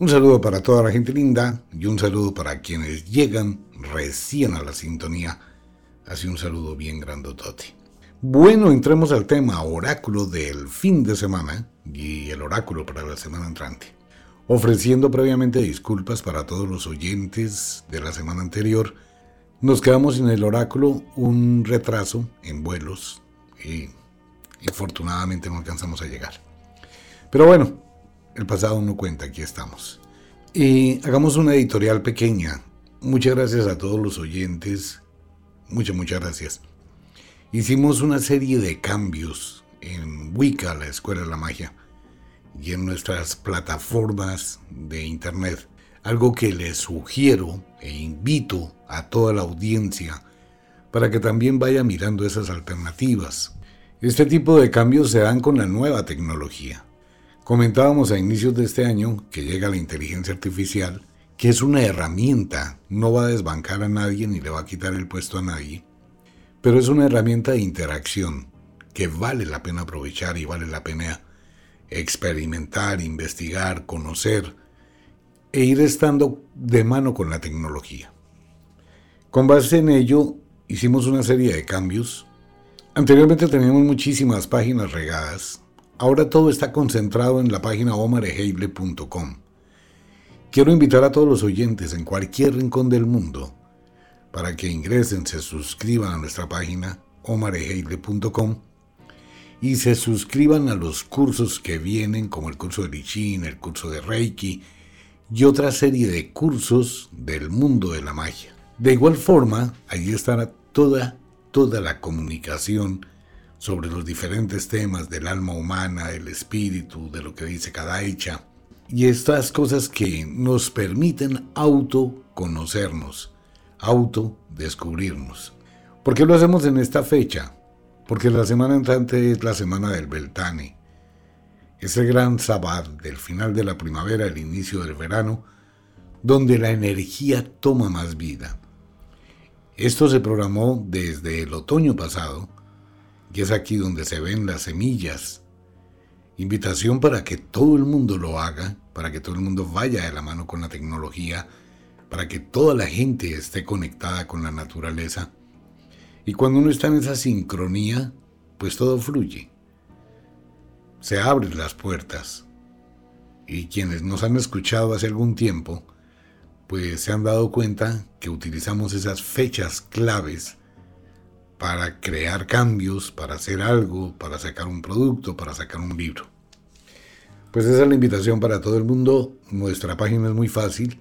Un saludo para toda la gente linda y un saludo para quienes llegan recién a la sintonía. Así un saludo bien grandotote. Bueno, entremos al tema oráculo del fin de semana y el oráculo para la semana entrante. Ofreciendo previamente disculpas para todos los oyentes de la semana anterior, nos quedamos en el oráculo un retraso en vuelos y infortunadamente no alcanzamos a llegar. Pero bueno, el pasado no cuenta, aquí estamos. Y hagamos una editorial pequeña. Muchas gracias a todos los oyentes. Muchas, muchas gracias. Hicimos una serie de cambios en Wicca, la Escuela de la Magia, y en nuestras plataformas de Internet. Algo que les sugiero e invito a toda la audiencia para que también vaya mirando esas alternativas. Este tipo de cambios se dan con la nueva tecnología. Comentábamos a inicios de este año que llega la inteligencia artificial, que es una herramienta, no va a desbancar a nadie ni le va a quitar el puesto a nadie, pero es una herramienta de interacción que vale la pena aprovechar y vale la pena experimentar, investigar, conocer e ir estando de mano con la tecnología. Con base en ello, hicimos una serie de cambios. Anteriormente teníamos muchísimas páginas regadas, Ahora todo está concentrado en la página omareheible.com. Quiero invitar a todos los oyentes en cualquier rincón del mundo para que ingresen, se suscriban a nuestra página omareheible.com y se suscriban a los cursos que vienen como el curso de Lichin, el curso de Reiki y otra serie de cursos del mundo de la magia. De igual forma, allí estará toda, toda la comunicación sobre los diferentes temas del alma humana, el espíritu, de lo que dice cada hecha, y estas cosas que nos permiten autoconocernos, autodescubrirnos. ¿Por qué lo hacemos en esta fecha? Porque la semana entrante es la semana del Beltane, ese gran sabbat del final de la primavera, el inicio del verano, donde la energía toma más vida. Esto se programó desde el otoño pasado, y es aquí donde se ven las semillas. Invitación para que todo el mundo lo haga, para que todo el mundo vaya de la mano con la tecnología, para que toda la gente esté conectada con la naturaleza. Y cuando uno está en esa sincronía, pues todo fluye. Se abren las puertas. Y quienes nos han escuchado hace algún tiempo, pues se han dado cuenta que utilizamos esas fechas claves para crear cambios, para hacer algo, para sacar un producto, para sacar un libro. Pues esa es la invitación para todo el mundo. Nuestra página es muy fácil,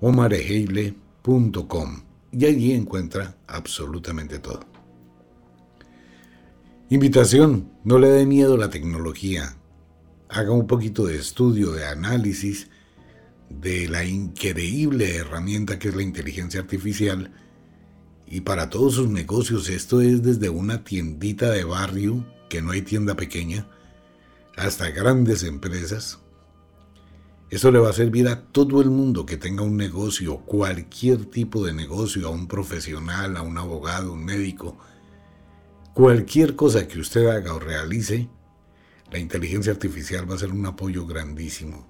omareheile.com y allí encuentra absolutamente todo. Invitación, no le dé miedo a la tecnología. Haga un poquito de estudio, de análisis de la increíble herramienta que es la inteligencia artificial y para todos sus negocios. Esto es desde una tiendita de barrio, que no hay tienda pequeña, hasta grandes empresas. Eso le va a servir a todo el mundo que tenga un negocio, cualquier tipo de negocio, a un profesional, a un abogado, un médico. Cualquier cosa que usted haga o realice, la inteligencia artificial va a ser un apoyo grandísimo.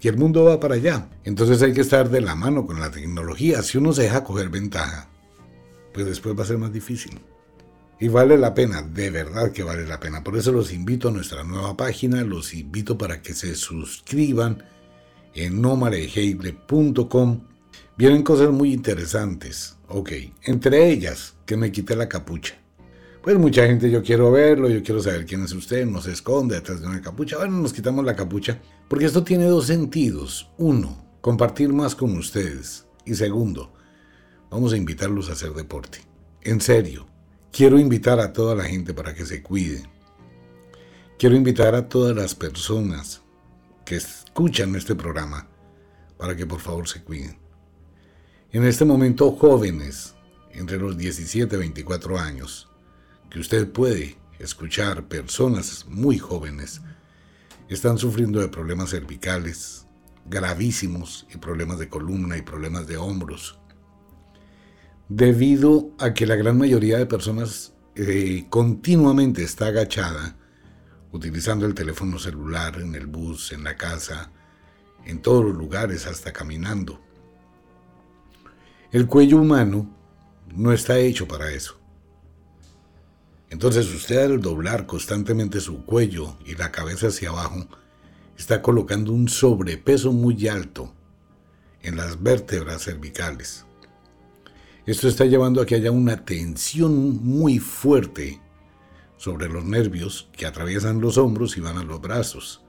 Y el mundo va para allá. Entonces hay que estar de la mano con la tecnología. Si uno se deja coger ventaja, pues después va a ser más difícil. Y vale la pena, de verdad que vale la pena. Por eso los invito a nuestra nueva página, los invito para que se suscriban en nomareheile.com. Vienen cosas muy interesantes. Ok, entre ellas, que me quite la capucha. Pues mucha gente, yo quiero verlo, yo quiero saber quién es usted, no se esconde detrás de una capucha. Bueno, nos quitamos la capucha, porque esto tiene dos sentidos. Uno, compartir más con ustedes. Y segundo, vamos a invitarlos a hacer deporte. En serio, quiero invitar a toda la gente para que se cuide. Quiero invitar a todas las personas que escuchan este programa para que por favor se cuiden. En este momento, jóvenes, entre los 17 y 24 años, que usted puede escuchar personas muy jóvenes, están sufriendo de problemas cervicales gravísimos y problemas de columna y problemas de hombros, debido a que la gran mayoría de personas eh, continuamente está agachada, utilizando el teléfono celular en el bus, en la casa, en todos los lugares, hasta caminando. El cuello humano no está hecho para eso. Entonces usted al doblar constantemente su cuello y la cabeza hacia abajo, está colocando un sobrepeso muy alto en las vértebras cervicales. Esto está llevando a que haya una tensión muy fuerte sobre los nervios que atraviesan los hombros y van a los brazos.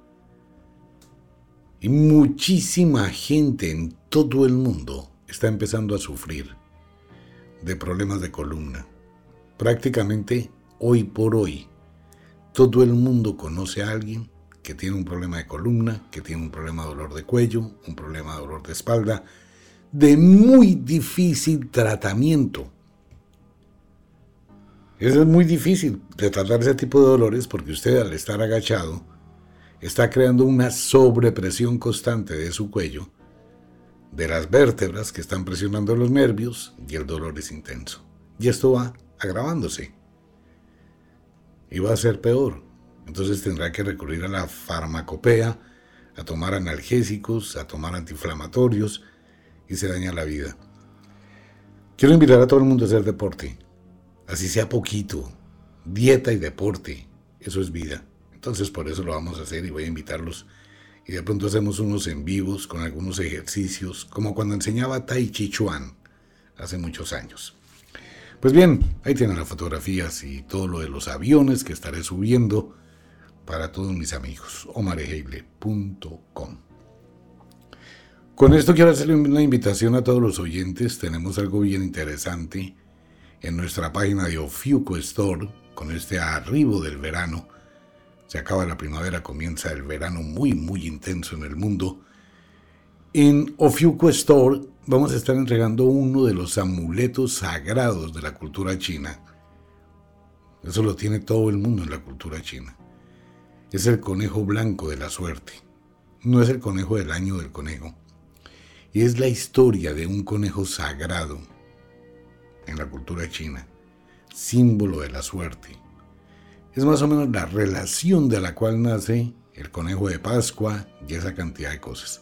Y muchísima gente en todo el mundo está empezando a sufrir de problemas de columna. Prácticamente hoy por hoy, todo el mundo conoce a alguien que tiene un problema de columna, que tiene un problema de dolor de cuello, un problema de dolor de espalda, de muy difícil tratamiento. Es muy difícil de tratar ese tipo de dolores porque usted al estar agachado está creando una sobrepresión constante de su cuello, de las vértebras que están presionando los nervios y el dolor es intenso. Y esto va agravándose. Y va a ser peor. Entonces tendrá que recurrir a la farmacopea, a tomar analgésicos, a tomar antiinflamatorios y se daña la vida. Quiero invitar a todo el mundo a hacer deporte así sea poquito, dieta y deporte, eso es vida. Entonces por eso lo vamos a hacer y voy a invitarlos. Y de pronto hacemos unos en vivos con algunos ejercicios, como cuando enseñaba Tai Chi Chuan hace muchos años. Pues bien, ahí tienen las fotografías y todo lo de los aviones que estaré subiendo para todos mis amigos. omareheile.com. Con esto quiero hacerle una invitación a todos los oyentes. Tenemos algo bien interesante en nuestra página de Ofiuco Store con este arribo del verano. Se acaba la primavera, comienza el verano muy, muy intenso en el mundo. En Ofiuco Store vamos a estar entregando uno de los amuletos sagrados de la cultura china. Eso lo tiene todo el mundo en la cultura china. Es el conejo blanco de la suerte. No es el conejo del año del conejo. Y es la historia de un conejo sagrado en la cultura china, símbolo de la suerte. Es más o menos la relación de la cual nace el conejo de Pascua y esa cantidad de cosas.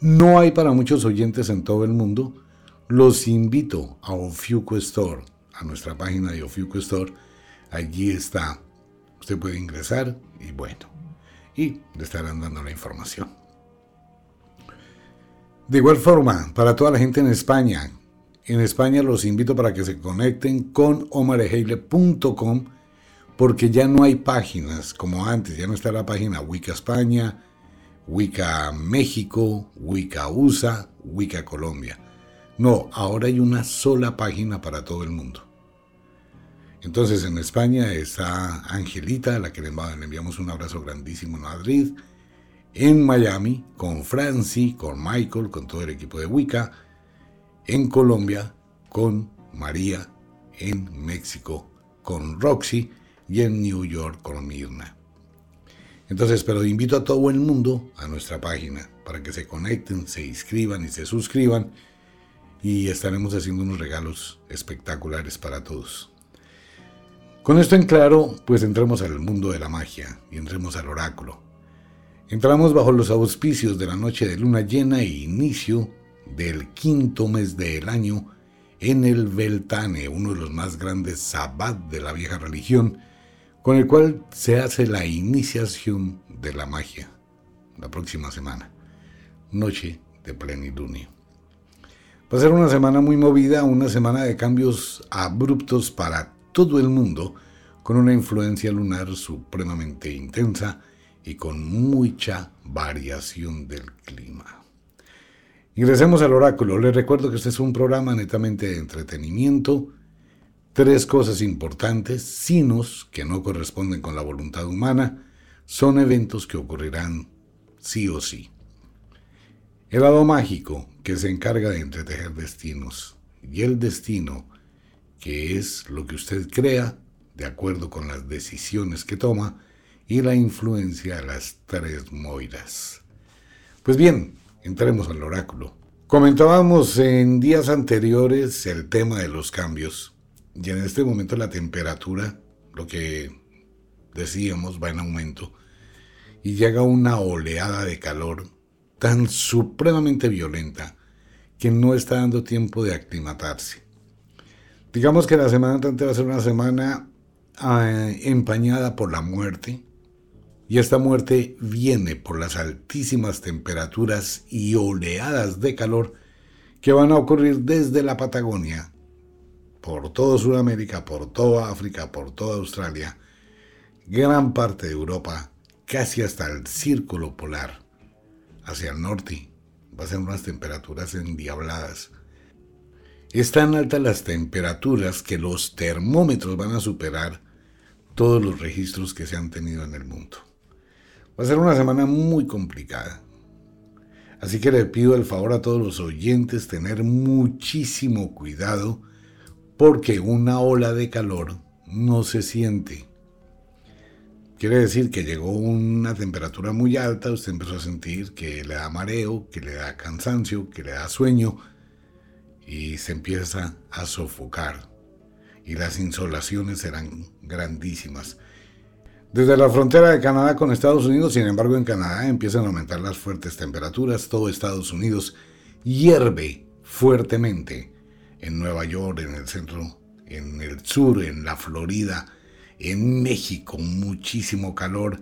No hay para muchos oyentes en todo el mundo. Los invito a Ofiuco Store, a nuestra página de Ofiuco Store. Allí está. Usted puede ingresar y bueno, y le estarán dando la información. De igual forma, para toda la gente en España en España los invito para que se conecten con omareheile.com porque ya no hay páginas como antes, ya no está la página Wicca España, Wicca México, Wicca USA, Wicca Colombia. No, ahora hay una sola página para todo el mundo. Entonces en España está Angelita, a la que le enviamos un abrazo grandísimo en Madrid. En Miami, con Franci, con Michael, con todo el equipo de Wicca en Colombia con María, en México con Roxy y en New York con Mirna. Entonces, pero invito a todo el mundo a nuestra página para que se conecten, se inscriban y se suscriban y estaremos haciendo unos regalos espectaculares para todos. Con esto en claro, pues entremos al mundo de la magia y entremos al oráculo. Entramos bajo los auspicios de la noche de luna llena e inicio del quinto mes del año en el Beltane, uno de los más grandes sabbat de la vieja religión, con el cual se hace la iniciación de la magia la próxima semana, noche de plenilunio. Va a ser una semana muy movida, una semana de cambios abruptos para todo el mundo, con una influencia lunar supremamente intensa y con mucha variación del clima. Ingresemos al oráculo. Les recuerdo que este es un programa netamente de entretenimiento. Tres cosas importantes, sinos que no corresponden con la voluntad humana, son eventos que ocurrirán sí o sí. El lado mágico que se encarga de entretejer destinos y el destino que es lo que usted crea de acuerdo con las decisiones que toma y la influencia de las tres moiras. Pues bien, entremos al oráculo. Comentábamos en días anteriores el tema de los cambios y en este momento la temperatura, lo que decíamos, va en aumento y llega una oleada de calor tan supremamente violenta que no está dando tiempo de aclimatarse. Digamos que la semana entrante va a ser una semana ah, empañada por la muerte, y esta muerte viene por las altísimas temperaturas y oleadas de calor que van a ocurrir desde la Patagonia, por toda Sudamérica, por toda África, por toda Australia, gran parte de Europa, casi hasta el círculo polar, hacia el norte. Va a ser unas temperaturas endiabladas. Están altas las temperaturas que los termómetros van a superar todos los registros que se han tenido en el mundo. Va a ser una semana muy complicada. Así que le pido el favor a todos los oyentes tener muchísimo cuidado porque una ola de calor no se siente. Quiere decir que llegó una temperatura muy alta, usted empezó a sentir que le da mareo, que le da cansancio, que le da sueño y se empieza a sofocar. Y las insolaciones serán grandísimas. Desde la frontera de Canadá con Estados Unidos, sin embargo, en Canadá empiezan a aumentar las fuertes temperaturas. Todo Estados Unidos hierve fuertemente. En Nueva York, en el centro, en el sur, en la Florida, en México, muchísimo calor.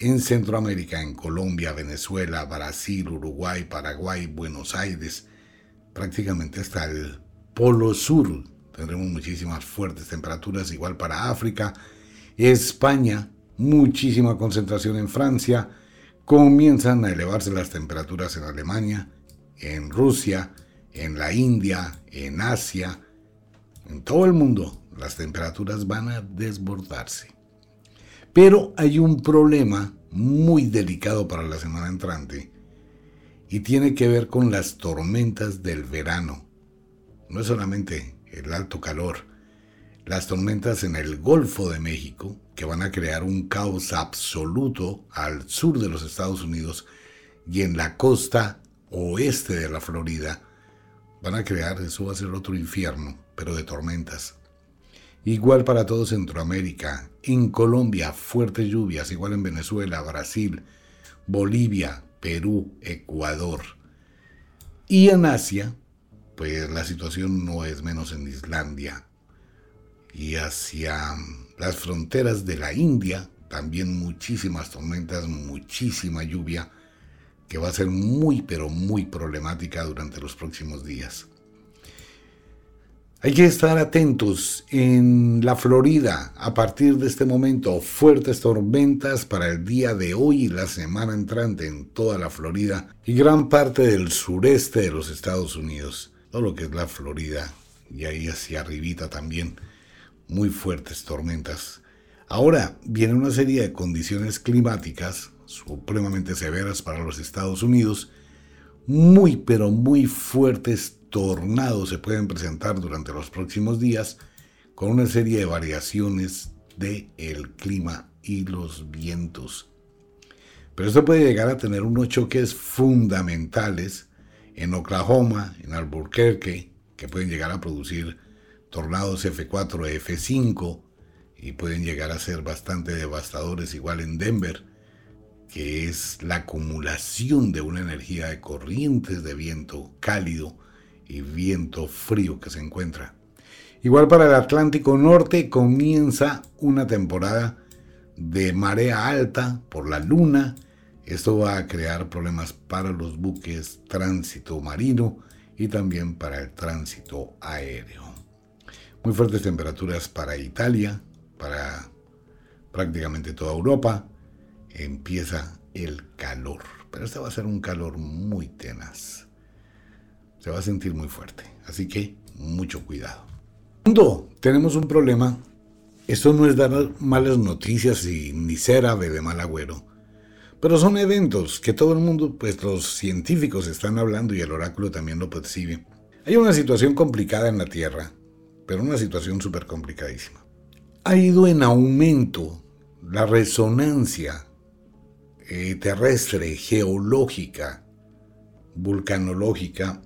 En Centroamérica, en Colombia, Venezuela, Brasil, Uruguay, Paraguay, Buenos Aires, prácticamente hasta el Polo Sur. Tendremos muchísimas fuertes temperaturas, igual para África, España, muchísima concentración en Francia, comienzan a elevarse las temperaturas en Alemania, en Rusia, en la India, en Asia, en todo el mundo las temperaturas van a desbordarse. Pero hay un problema muy delicado para la semana entrante y tiene que ver con las tormentas del verano. No es solamente el alto calor, las tormentas en el Golfo de México, que van a crear un caos absoluto al sur de los Estados Unidos y en la costa oeste de la Florida, van a crear, eso va a ser otro infierno, pero de tormentas. Igual para todo Centroamérica, en Colombia fuertes lluvias, igual en Venezuela, Brasil, Bolivia, Perú, Ecuador. Y en Asia, pues la situación no es menos en Islandia, y hacia las fronteras de la India, también muchísimas tormentas, muchísima lluvia, que va a ser muy pero muy problemática durante los próximos días. Hay que estar atentos en la Florida a partir de este momento. Fuertes tormentas para el día de hoy y la semana entrante en toda la Florida y gran parte del sureste de los Estados Unidos. Todo lo que es la Florida y ahí hacia arribita también muy fuertes tormentas. Ahora viene una serie de condiciones climáticas supremamente severas para los Estados Unidos, muy pero muy fuertes tornados se pueden presentar durante los próximos días con una serie de variaciones del el clima y los vientos. Pero esto puede llegar a tener unos choques fundamentales en Oklahoma, en Albuquerque, que pueden llegar a producir tornados F4, F5 y pueden llegar a ser bastante devastadores igual en Denver, que es la acumulación de una energía de corrientes de viento cálido y viento frío que se encuentra. Igual para el Atlántico Norte comienza una temporada de marea alta por la luna. Esto va a crear problemas para los buques tránsito marino y también para el tránsito aéreo. Muy fuertes temperaturas para Italia, para prácticamente toda Europa. Empieza el calor, pero este va a ser un calor muy tenaz. Se va a sentir muy fuerte, así que mucho cuidado. Cuando tenemos un problema, esto no es dar malas noticias y ni ser ave de mal agüero, pero son eventos que todo el mundo, pues los científicos están hablando y el oráculo también lo percibe. Hay una situación complicada en la Tierra, pero una situación súper complicadísima. Ha ido en aumento la resonancia eh, terrestre, geológica, vulcanológica,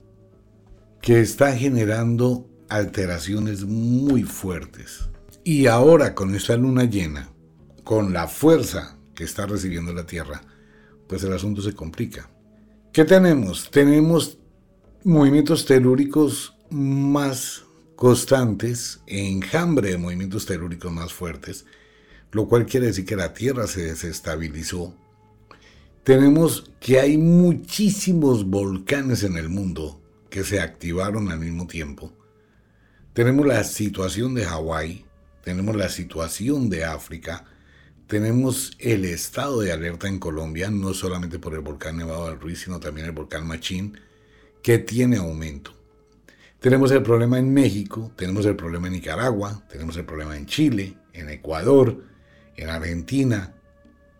que está generando alteraciones muy fuertes. Y ahora con esta luna llena, con la fuerza que está recibiendo la Tierra, pues el asunto se complica. ¿Qué tenemos? Tenemos movimientos telúricos más constantes, enjambre de movimientos telúricos más fuertes, lo cual quiere decir que la Tierra se desestabilizó. Tenemos que hay muchísimos volcanes en el mundo que se activaron al mismo tiempo. Tenemos la situación de Hawái, tenemos la situación de África, tenemos el estado de alerta en Colombia, no solamente por el volcán Nevado del Ruiz, sino también el volcán Machín, que tiene aumento. Tenemos el problema en México, tenemos el problema en Nicaragua, tenemos el problema en Chile, en Ecuador, en Argentina,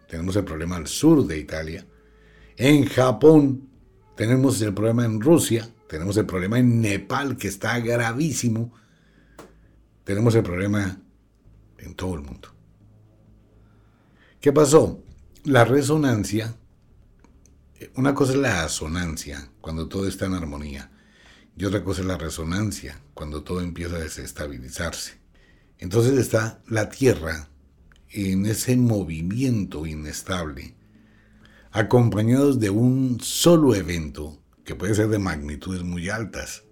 tenemos el problema al sur de Italia, en Japón, tenemos el problema en Rusia, tenemos el problema en Nepal que está gravísimo, tenemos el problema en todo el mundo. ¿Qué pasó? La resonancia, una cosa es la asonancia, cuando todo está en armonía, y otra cosa es la resonancia, cuando todo empieza a desestabilizarse. Entonces está la Tierra en ese movimiento inestable, acompañados de un solo evento que puede ser de magnitudes muy altas,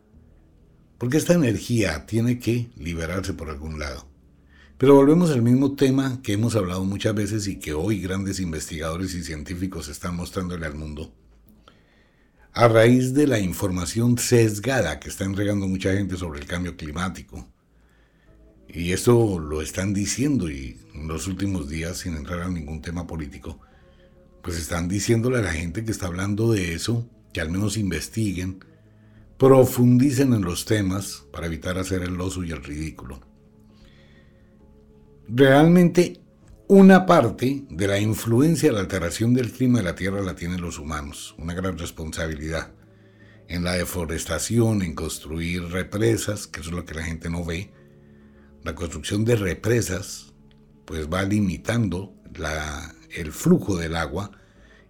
porque esta energía tiene que liberarse por algún lado. Pero volvemos al mismo tema que hemos hablado muchas veces y que hoy grandes investigadores y científicos están mostrándole al mundo a raíz de la información sesgada que está entregando mucha gente sobre el cambio climático. Y eso lo están diciendo y en los últimos días, sin entrar a ningún tema político, pues están diciéndole a la gente que está hablando de eso, que al menos investiguen, profundicen en los temas para evitar hacer el oso y el ridículo. Realmente una parte de la influencia de la alteración del clima de la Tierra la tienen los humanos, una gran responsabilidad. En la deforestación, en construir represas, que eso es lo que la gente no ve. La construcción de represas pues va limitando el flujo del agua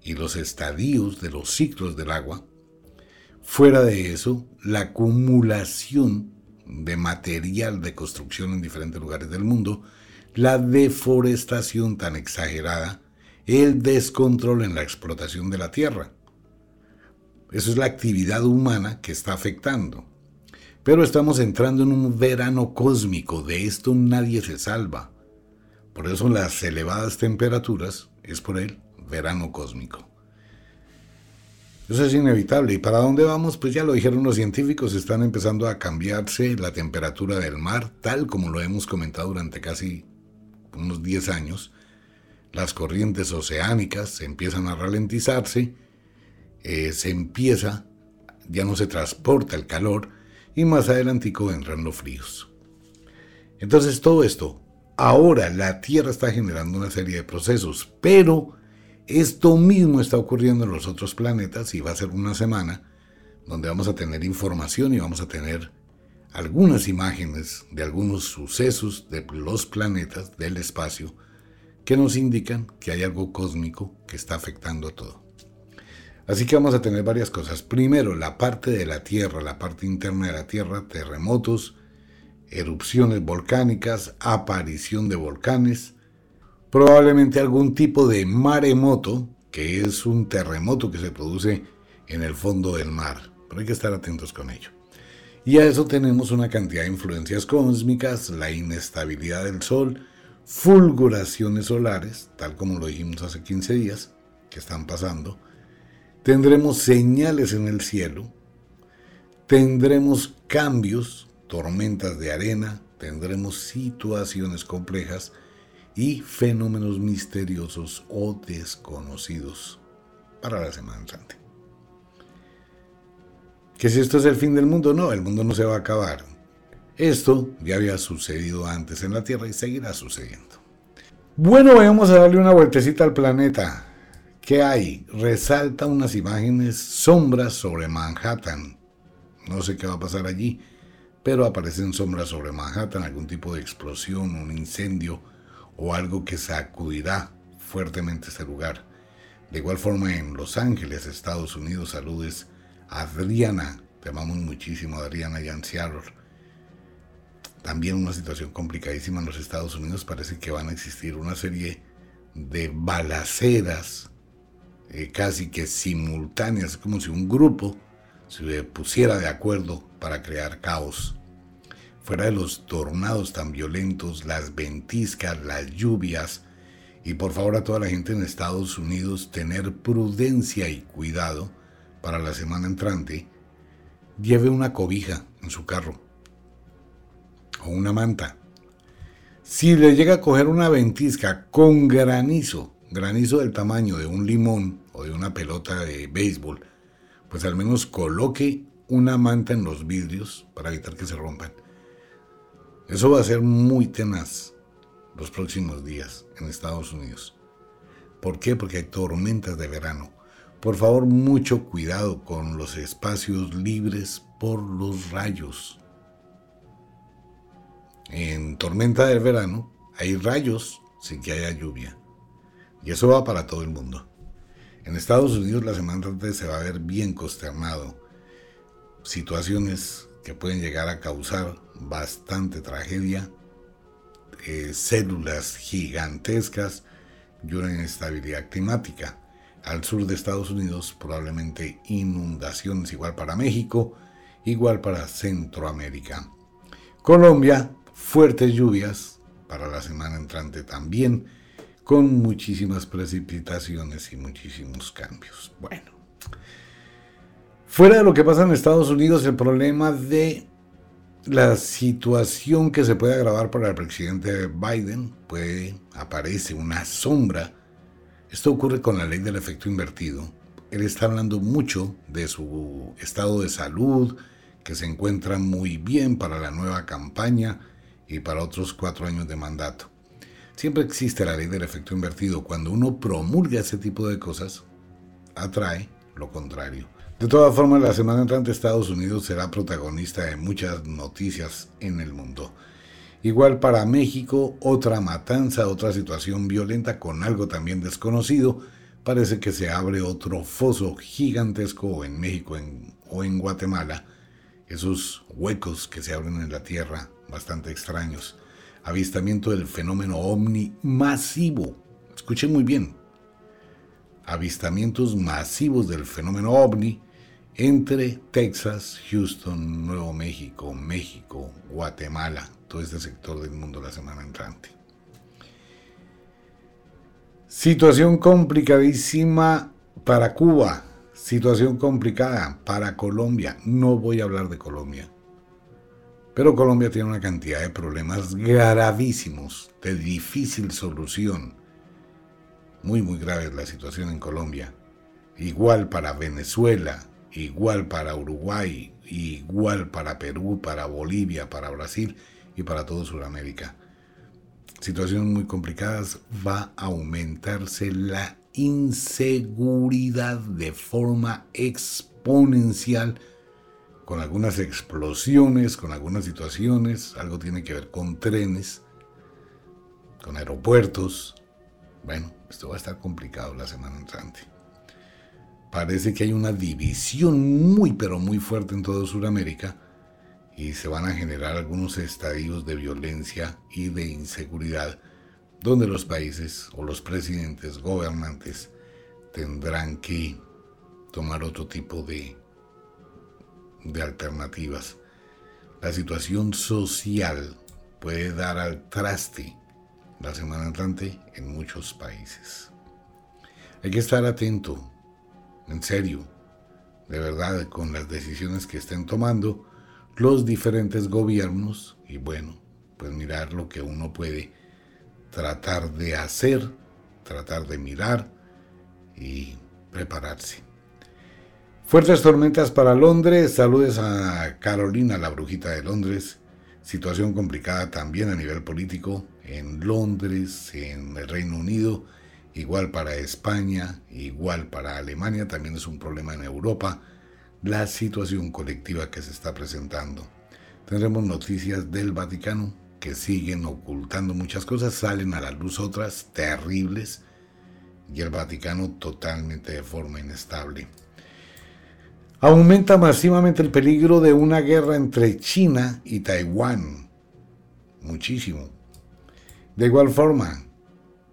y los estadios de los ciclos del agua. Fuera de eso, la acumulación de material de construcción en diferentes lugares del mundo la deforestación tan exagerada, el descontrol en la explotación de la tierra. Eso es la actividad humana que está afectando. Pero estamos entrando en un verano cósmico, de esto nadie se salva. Por eso las elevadas temperaturas es por el verano cósmico. Eso es inevitable. ¿Y para dónde vamos? Pues ya lo dijeron los científicos, están empezando a cambiarse la temperatura del mar, tal como lo hemos comentado durante casi unos 10 años, las corrientes oceánicas empiezan a ralentizarse, eh, se empieza, ya no se transporta el calor y más adelantico entran los fríos. Entonces todo esto, ahora la Tierra está generando una serie de procesos, pero esto mismo está ocurriendo en los otros planetas y va a ser una semana donde vamos a tener información y vamos a tener algunas imágenes de algunos sucesos de los planetas del espacio que nos indican que hay algo cósmico que está afectando todo. Así que vamos a tener varias cosas. Primero, la parte de la Tierra, la parte interna de la Tierra, terremotos, erupciones volcánicas, aparición de volcanes, probablemente algún tipo de maremoto, que es un terremoto que se produce en el fondo del mar. Pero hay que estar atentos con ello. Y a eso tenemos una cantidad de influencias cósmicas, la inestabilidad del Sol, fulguraciones solares, tal como lo dijimos hace 15 días, que están pasando. Tendremos señales en el cielo, tendremos cambios, tormentas de arena, tendremos situaciones complejas y fenómenos misteriosos o desconocidos para la semana entrante. Que si esto es el fin del mundo, no, el mundo no se va a acabar. Esto ya había sucedido antes en la Tierra y seguirá sucediendo. Bueno, vamos a darle una vueltecita al planeta. ¿Qué hay? Resalta unas imágenes sombras sobre Manhattan. No sé qué va a pasar allí, pero aparecen sombras sobre Manhattan, algún tipo de explosión, un incendio o algo que sacudirá fuertemente este lugar. De igual forma en Los Ángeles, Estados Unidos, saludes Adriana, te amamos muchísimo Adriana y También una situación complicadísima en los Estados Unidos, parece que van a existir una serie de balaceras eh, casi que simultáneas, como si un grupo se pusiera de acuerdo para crear caos. Fuera de los tornados tan violentos, las ventiscas, las lluvias, y por favor a toda la gente en Estados Unidos tener prudencia y cuidado para la semana entrante, lleve una cobija en su carro o una manta. Si le llega a coger una ventisca con granizo, granizo del tamaño de un limón o de una pelota de béisbol, pues al menos coloque una manta en los vidrios para evitar que se rompan. Eso va a ser muy tenaz los próximos días en Estados Unidos. ¿Por qué? Porque hay tormentas de verano. Por favor, mucho cuidado con los espacios libres por los rayos. En tormenta del verano hay rayos sin que haya lluvia. Y eso va para todo el mundo. En Estados Unidos la semana antes se va a ver bien consternado. Situaciones que pueden llegar a causar bastante tragedia, eh, células gigantescas y una inestabilidad climática al sur de Estados Unidos, probablemente inundaciones igual para México, igual para Centroamérica. Colombia, fuertes lluvias para la semana entrante también, con muchísimas precipitaciones y muchísimos cambios. Bueno, fuera de lo que pasa en Estados Unidos, el problema de la situación que se puede agravar para el presidente Biden, puede, aparece una sombra esto ocurre con la ley del efecto invertido. Él está hablando mucho de su estado de salud, que se encuentra muy bien para la nueva campaña y para otros cuatro años de mandato. Siempre existe la ley del efecto invertido. Cuando uno promulga ese tipo de cosas, atrae lo contrario. De todas formas, la semana entrante Estados Unidos será protagonista de muchas noticias en el mundo. Igual para México, otra matanza, otra situación violenta con algo también desconocido. Parece que se abre otro foso gigantesco en México o en Guatemala. Esos huecos que se abren en la tierra, bastante extraños. Avistamiento del fenómeno ovni masivo. Escuchen muy bien. Avistamientos masivos del fenómeno ovni entre Texas, Houston, Nuevo México, México, Guatemala, todo este sector del mundo la semana entrante. Situación complicadísima para Cuba, situación complicada para Colombia. No voy a hablar de Colombia, pero Colombia tiene una cantidad de problemas gravísimos, de difícil solución. Muy, muy grave la situación en Colombia. Igual para Venezuela, igual para Uruguay, igual para Perú, para Bolivia, para Brasil y para todo Sudamérica. Situaciones muy complicadas, va a aumentarse la inseguridad de forma exponencial con algunas explosiones, con algunas situaciones, algo tiene que ver con trenes, con aeropuertos. Bueno, esto va a estar complicado la semana entrante. Parece que hay una división muy pero muy fuerte en toda Sudamérica y se van a generar algunos estadios de violencia y de inseguridad donde los países o los presidentes gobernantes tendrán que tomar otro tipo de, de alternativas. la situación social puede dar al traste la semana entrante en muchos países. Hay que estar atento, en serio, de verdad, con las decisiones que estén tomando los diferentes gobiernos y bueno, pues mirar lo que uno puede tratar de hacer, tratar de mirar y prepararse. Fuertes tormentas para Londres, saludes a Carolina, la brujita de Londres. Situación complicada también a nivel político en Londres, en el Reino Unido, igual para España, igual para Alemania, también es un problema en Europa, la situación colectiva que se está presentando. Tendremos noticias del Vaticano que siguen ocultando muchas cosas, salen a la luz otras terribles y el Vaticano totalmente de forma inestable. Aumenta masivamente el peligro de una guerra entre China y Taiwán. Muchísimo. De igual forma,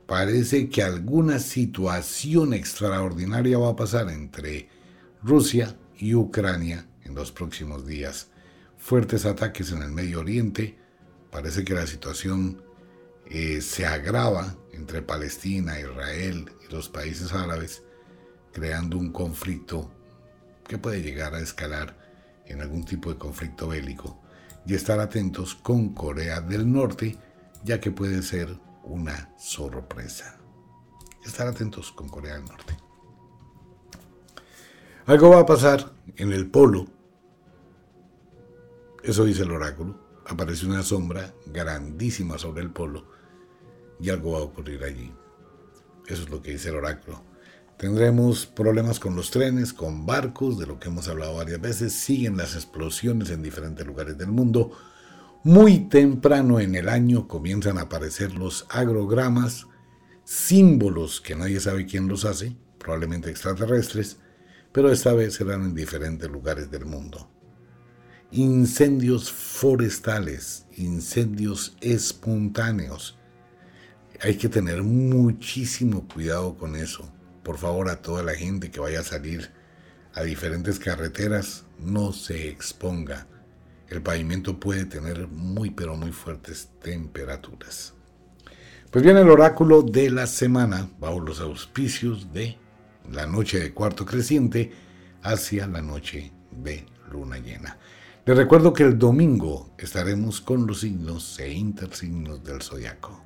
parece que alguna situación extraordinaria va a pasar entre Rusia y Ucrania en los próximos días. Fuertes ataques en el Medio Oriente. Parece que la situación eh, se agrava entre Palestina, Israel y los países árabes, creando un conflicto que puede llegar a escalar en algún tipo de conflicto bélico. Y estar atentos con Corea del Norte, ya que puede ser una sorpresa. Estar atentos con Corea del Norte. Algo va a pasar en el polo. Eso dice el oráculo. Aparece una sombra grandísima sobre el polo y algo va a ocurrir allí. Eso es lo que dice el oráculo. Tendremos problemas con los trenes, con barcos, de lo que hemos hablado varias veces. Siguen las explosiones en diferentes lugares del mundo. Muy temprano en el año comienzan a aparecer los agrogramas, símbolos que nadie sabe quién los hace, probablemente extraterrestres, pero esta vez serán en diferentes lugares del mundo. Incendios forestales, incendios espontáneos. Hay que tener muchísimo cuidado con eso. Por favor, a toda la gente que vaya a salir a diferentes carreteras, no se exponga el pavimento puede tener muy pero muy fuertes temperaturas. Pues viene el oráculo de la semana, bajo los auspicios de la noche de cuarto creciente hacia la noche de luna llena. Les recuerdo que el domingo estaremos con los signos e intersignos del zodiaco.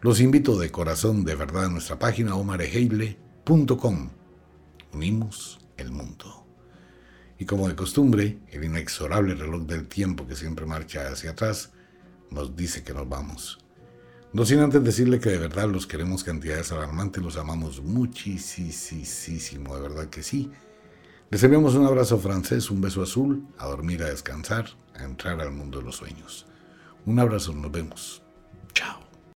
Los invito de corazón de verdad a nuestra página omareheile.com. Unimos el mundo. Y como de costumbre, el inexorable reloj del tiempo que siempre marcha hacia atrás nos dice que nos vamos. No sin antes decirle que de verdad los queremos cantidades alarmantes, los amamos muchísimo, de verdad que sí. Les enviamos un abrazo francés, un beso azul, a dormir, a descansar, a entrar al mundo de los sueños. Un abrazo, nos vemos.